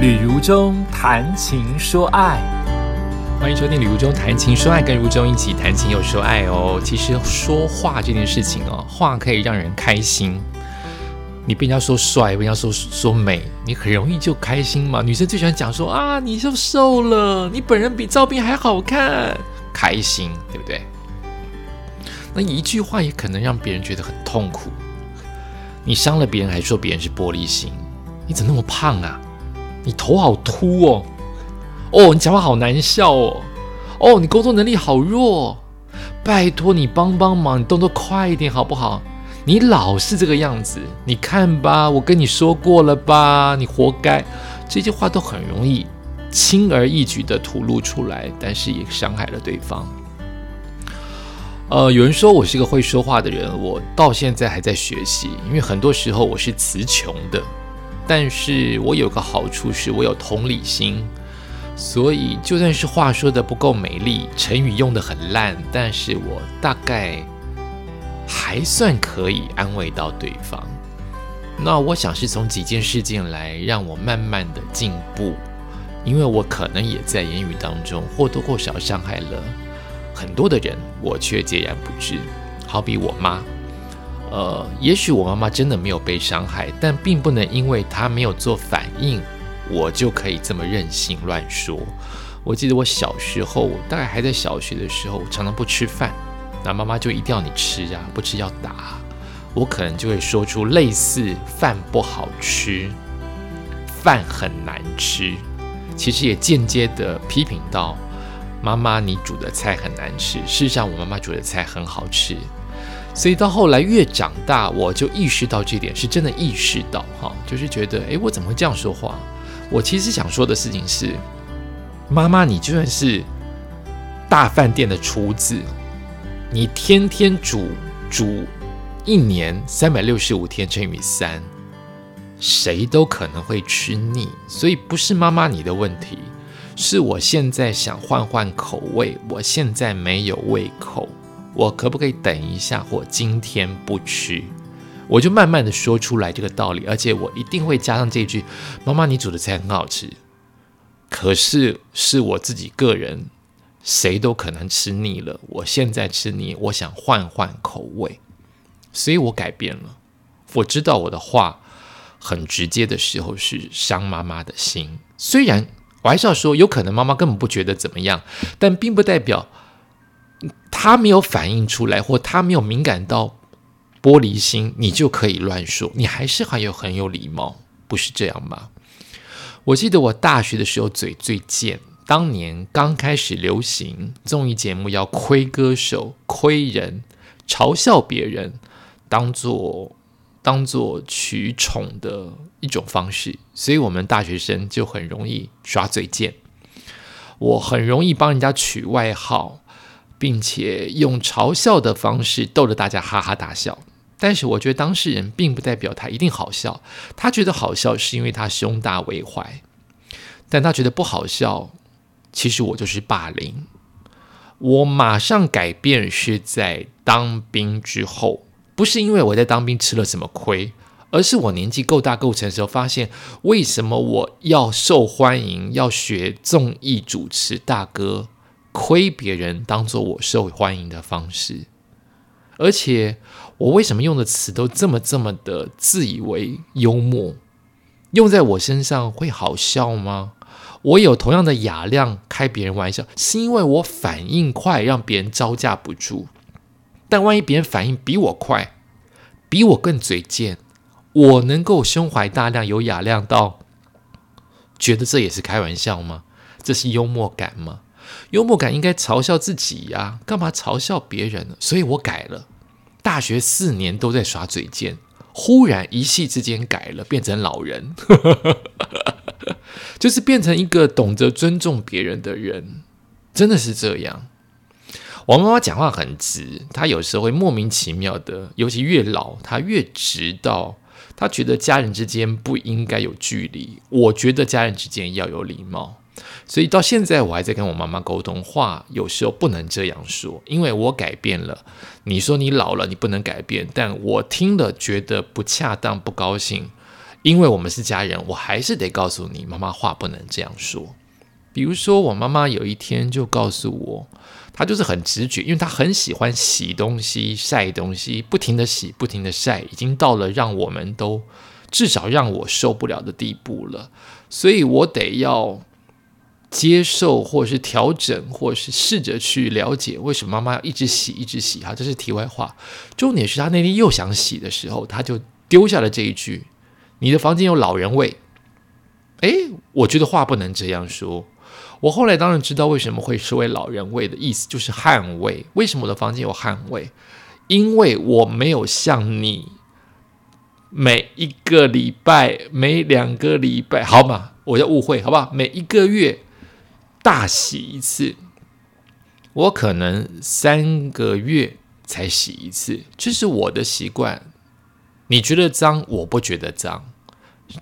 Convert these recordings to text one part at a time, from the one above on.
旅如中谈情说爱，欢迎收听《旅如中谈情说爱》，跟如中一起谈情又说爱哦。其实说话这件事情哦，话可以让人开心。你被人家说帅，被人家说说美，你很容易就开心嘛。女生最喜欢讲说啊，你就瘦了，你本人比照片还好看，开心，对不对？那一句话也可能让别人觉得很痛苦。你伤了别人，还说别人是玻璃心，你怎么那么胖啊？你头好秃哦，哦，你讲话好难笑哦，哦，你工作能力好弱，拜托你帮帮忙，你动作快一点好不好？你老是这个样子，你看吧，我跟你说过了吧，你活该。这些话都很容易轻而易举的吐露出来，但是也伤害了对方。呃，有人说我是个会说话的人，我到现在还在学习，因为很多时候我是词穷的。但是我有个好处是，我有同理心，所以就算是话说的不够美丽，成语用的很烂，但是我大概还算可以安慰到对方。那我想是从几件事件来让我慢慢的进步，因为我可能也在言语当中或多或少伤害了很多的人，我却截然不知。好比我妈。呃，也许我妈妈真的没有被伤害，但并不能因为她没有做反应，我就可以这么任性乱说。我记得我小时候，大概还在小学的时候，我常常不吃饭，那妈妈就一定要你吃啊，不吃要打。我可能就会说出类似“饭不好吃”“饭很难吃”，其实也间接的批评到妈妈你煮的菜很难吃。事实上，我妈妈煮的菜很好吃。所以到后来越长大，我就意识到这点是真的意识到哈，就是觉得诶，我怎么会这样说话？我其实想说的事情是，妈妈，你就算是大饭店的厨子，你天天煮煮一年三百六十五天乘以三，谁都可能会吃腻。所以不是妈妈你的问题，是我现在想换换口味，我现在没有胃口。我可不可以等一下，或今天不吃？我就慢慢的说出来这个道理，而且我一定会加上这句：“妈妈，你煮的菜很好吃。”可是是我自己个人，谁都可能吃腻了。我现在吃腻，我想换换口味，所以我改变了。我知道我的话很直接的时候是伤妈妈的心，虽然我还是要说，有可能妈妈根本不觉得怎么样，但并不代表。他没有反应出来，或他没有敏感到玻璃心，你就可以乱说，你还是很有很有礼貌，不是这样吗？我记得我大学的时候嘴最贱，当年刚开始流行综艺节目要亏歌手、亏人、嘲笑别人，当做当做取宠的一种方式，所以我们大学生就很容易耍嘴贱，我很容易帮人家取外号。并且用嘲笑的方式逗得大家哈哈大笑，但是我觉得当事人并不代表他一定好笑，他觉得好笑是因为他胸大为怀，但他觉得不好笑，其实我就是霸凌。我马上改变是在当兵之后，不是因为我在当兵吃了什么亏，而是我年纪够大够成熟，发现为什么我要受欢迎，要学综艺主持大哥。亏别人当做我受欢迎的方式，而且我为什么用的词都这么这么的自以为幽默，用在我身上会好笑吗？我有同样的雅量开别人玩笑，是因为我反应快，让别人招架不住。但万一别人反应比我快，比我更嘴贱，我能够胸怀大量有雅量到觉得这也是开玩笑吗？这是幽默感吗？幽默感应该嘲笑自己呀，干嘛嘲笑别人呢？所以我改了。大学四年都在耍嘴贱，忽然一夕之间改了，变成老人，就是变成一个懂得尊重别人的人，真的是这样。我妈妈讲话很直，她有时候会莫名其妙的，尤其越老，她越直到她觉得家人之间不应该有距离，我觉得家人之间要有礼貌。所以到现在，我还在跟我妈妈沟通，话有时候不能这样说，因为我改变了。你说你老了，你不能改变，但我听了觉得不恰当、不高兴，因为我们是家人，我还是得告诉你，妈妈话不能这样说。比如说，我妈妈有一天就告诉我，她就是很直觉，因为她很喜欢洗东西、晒东西，不停的洗，不停的晒，已经到了让我们都至少让我受不了的地步了，所以我得要接受，或是调整，或是试着去了解为什么妈妈要一直洗、一直洗。哈，这是题外话。重点是她那天又想洗的时候，她就丢下了这一句：“你的房间有老人味。”诶，我觉得话不能这样说。我后来当然知道为什么会说为老人味的意思，就是捍卫。为什么我的房间有捍卫？因为我没有像你每一个礼拜、每两个礼拜，好嘛？我要误会，好不好？每一个月大洗一次，我可能三个月才洗一次，这是我的习惯。你觉得脏，我不觉得脏，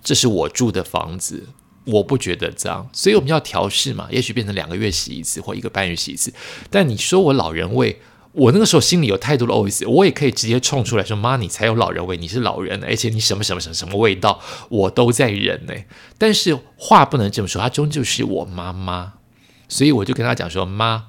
这是我住的房子。我不觉得脏，所以我们要调试嘛。也许变成两个月洗一次，或一个半月洗一次。但你说我老人味，我那个时候心里有太多的 OS，我也可以直接冲出来说：“妈，你才有老人味，你是老人，而且你什么什么什么什么味道，我都在忍呢。”但是话不能这么说，她终究是我妈妈，所以我就跟他讲说：“妈，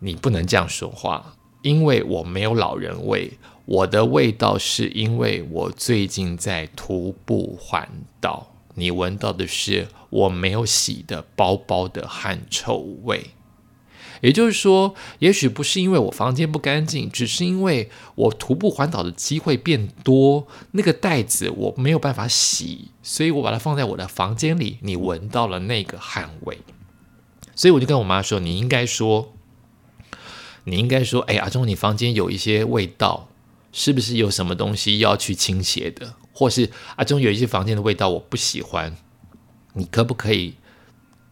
你不能这样说话，因为我没有老人味，我的味道是因为我最近在徒步环岛。”你闻到的是我没有洗的包包的汗臭味，也就是说，也许不是因为我房间不干净，只是因为我徒步环岛的机会变多，那个袋子我没有办法洗，所以我把它放在我的房间里，你闻到了那个汗味，所以我就跟我妈说，你应该说，你应该说，哎，阿忠，你房间有一些味道，是不是有什么东西要去清洁的？或是啊，中有一些房间的味道我不喜欢，你可不可以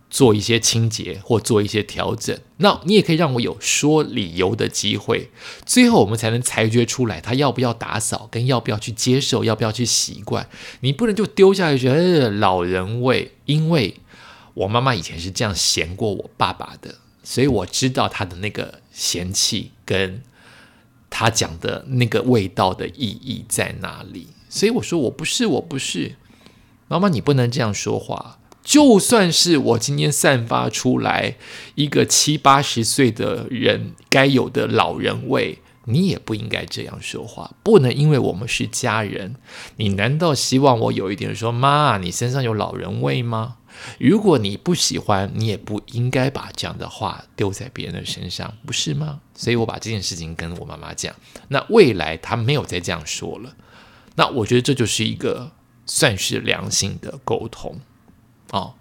做一些清洁或做一些调整？那你也可以让我有说理由的机会，最后我们才能裁决出来他要不要打扫，跟要不要去接受，要不要去习惯。你不能就丢下去，呃，老人味。因为我妈妈以前是这样嫌过我爸爸的，所以我知道他的那个嫌弃跟他讲的那个味道的意义在哪里。所以我说我不是，我不是，妈妈，你不能这样说话。就算是我今天散发出来一个七八十岁的人该有的老人味，你也不应该这样说话。不能因为我们是家人，你难道希望我有一点说妈，你身上有老人味吗？如果你不喜欢，你也不应该把这样的话丢在别人的身上，不是吗？所以我把这件事情跟我妈妈讲。那未来她没有再这样说了。那我觉得这就是一个算是良性的沟通哦。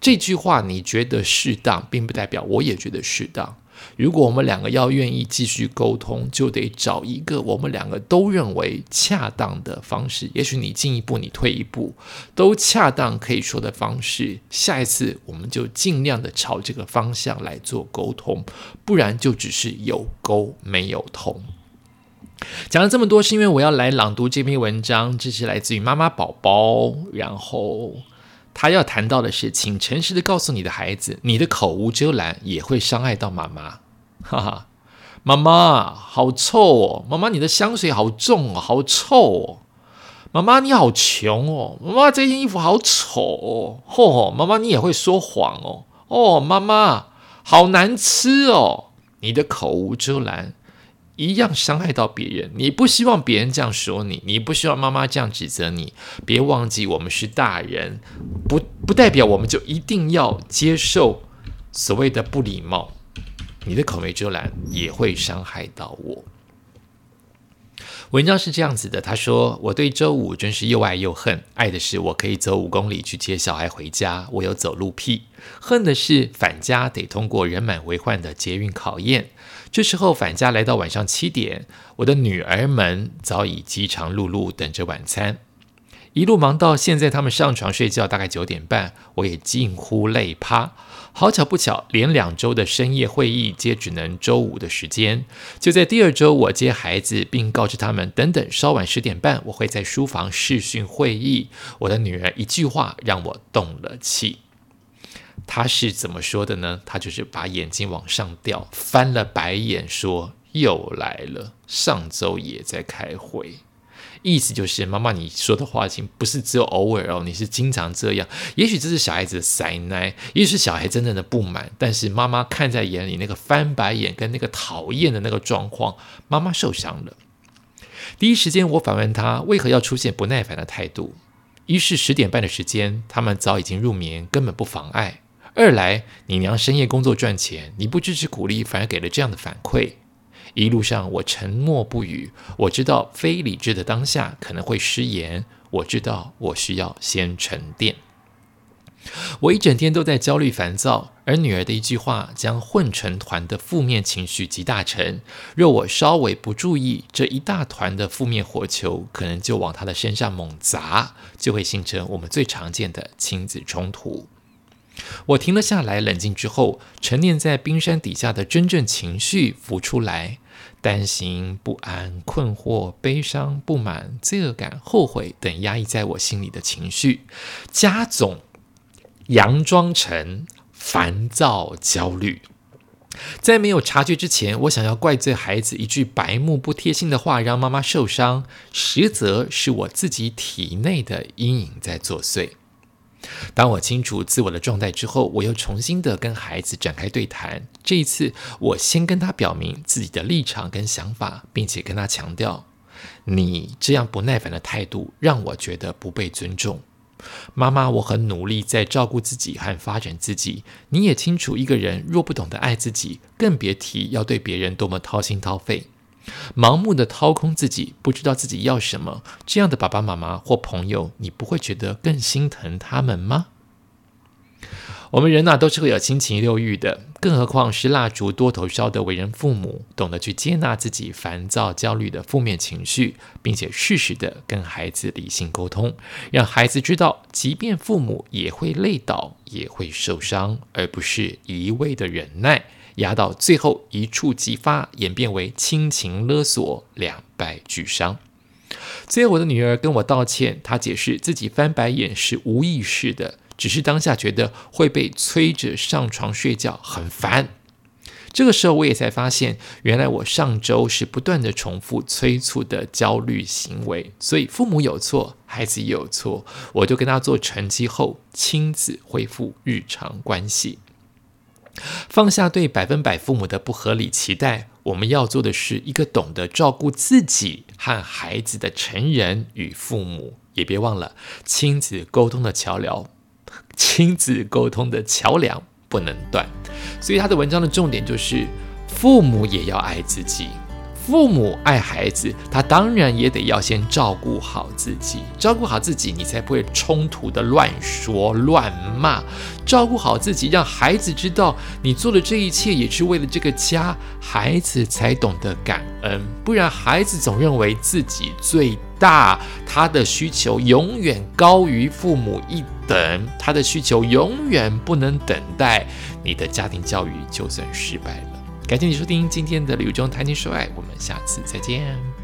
这句话你觉得适当，并不代表我也觉得适当。如果我们两个要愿意继续沟通，就得找一个我们两个都认为恰当的方式。也许你进一步，你退一步，都恰当可以说的方式。下一次我们就尽量的朝这个方向来做沟通，不然就只是有沟没有通。讲了这么多，是因为我要来朗读这篇文章，这是来自于妈妈宝宝。然后他要谈到的是，请诚实的告诉你的孩子，你的口无遮拦也会伤害到妈妈。哈哈，妈妈好臭哦！妈妈你的香水好重哦，好臭哦！妈妈你好穷哦！妈妈这件衣服好丑哦！嚯，妈妈你也会说谎哦！哦，妈妈好难吃哦！你的口无遮拦。一样伤害到别人，你不希望别人这样说你，你不希望妈妈这样指责你。别忘记，我们是大人，不不代表我们就一定要接受所谓的不礼貌。你的口没遮拦也会伤害到我。文章是这样子的，他说：“我对周五真是又爱又恨。爱的是我可以走五公里去接小孩回家，我有走路癖；恨的是返家得通过人满为患的捷运考验。这时候返家来到晚上七点，我的女儿们早已饥肠辘辘等着晚餐，一路忙到现在，他们上床睡觉大概九点半，我也近乎累趴。”好巧不巧，连两周的深夜会议皆只能周五的时间。就在第二周，我接孩子，并告知他们：等等，稍晚十点半，我会在书房视讯会议。我的女儿一句话让我动了气。她是怎么说的呢？她就是把眼睛往上掉，翻了白眼，说：“又来了，上周也在开会。”意思就是妈妈你说的话情不是只有偶尔哦，你是经常这样。也许这是小孩子的塞奶，也许是小孩真正的不满，但是妈妈看在眼里，那个翻白眼跟那个讨厌的那个状况，妈妈受伤了。第一时间我反问他为何要出现不耐烦的态度。一是十点半的时间，他们早已经入眠，根本不妨碍；二来你娘深夜工作赚钱，你不支持鼓励，反而给了这样的反馈。一路上我沉默不语，我知道非理智的当下可能会失言，我知道我需要先沉淀。我一整天都在焦虑烦躁，而女儿的一句话将混成团的负面情绪集大成。若我稍微不注意，这一大团的负面火球可能就往她的身上猛砸，就会形成我们最常见的亲子冲突。我停了下来，冷静之后，沉淀在冰山底下的真正情绪浮出来：担心、不安、困惑、悲伤、不满、罪恶感、后悔等压抑在我心里的情绪，加总。佯装成烦躁、焦虑，在没有察觉之前，我想要怪罪孩子一句白目、不贴心的话让妈妈受伤，实则是我自己体内的阴影在作祟。当我清楚自我的状态之后，我又重新的跟孩子展开对谈。这一次，我先跟他表明自己的立场跟想法，并且跟他强调：你这样不耐烦的态度，让我觉得不被尊重。妈妈，我很努力在照顾自己和发展自己。你也清楚，一个人若不懂得爱自己，更别提要对别人多么掏心掏肺。盲目的掏空自己，不知道自己要什么，这样的爸爸妈妈或朋友，你不会觉得更心疼他们吗？我们人呐，都是会有七情六欲的，更何况是蜡烛多头烧的为人父母，懂得去接纳自己烦躁、焦虑的负面情绪，并且适时的跟孩子理性沟通，让孩子知道，即便父母也会累倒，也会受伤，而不是一味的忍耐，压到最后一触即发，演变为亲情勒索，两败俱伤。最后，我的女儿跟我道歉，她解释自己翻白眼是无意识的。只是当下觉得会被催着上床睡觉很烦，这个时候我也才发现，原来我上周是不断的重复催促的焦虑行为，所以父母有错，孩子也有错，我就跟他做成绩后，亲子恢复日常关系，放下对百分百父母的不合理期待，我们要做的是一个懂得照顾自己和孩子的成人与父母，也别忘了亲子沟通的桥梁。亲子沟通的桥梁不能断，所以他的文章的重点就是：父母也要爱自己。父母爱孩子，他当然也得要先照顾好自己。照顾好自己，你才不会冲突的乱说乱骂。照顾好自己，让孩子知道你做的这一切也是为了这个家，孩子才懂得感恩。不然，孩子总认为自己最大，他的需求永远高于父母一等，他的需求永远不能等待。你的家庭教育就算失败了。感谢你收听今天的《旅中谈情说爱》，我们下次再见。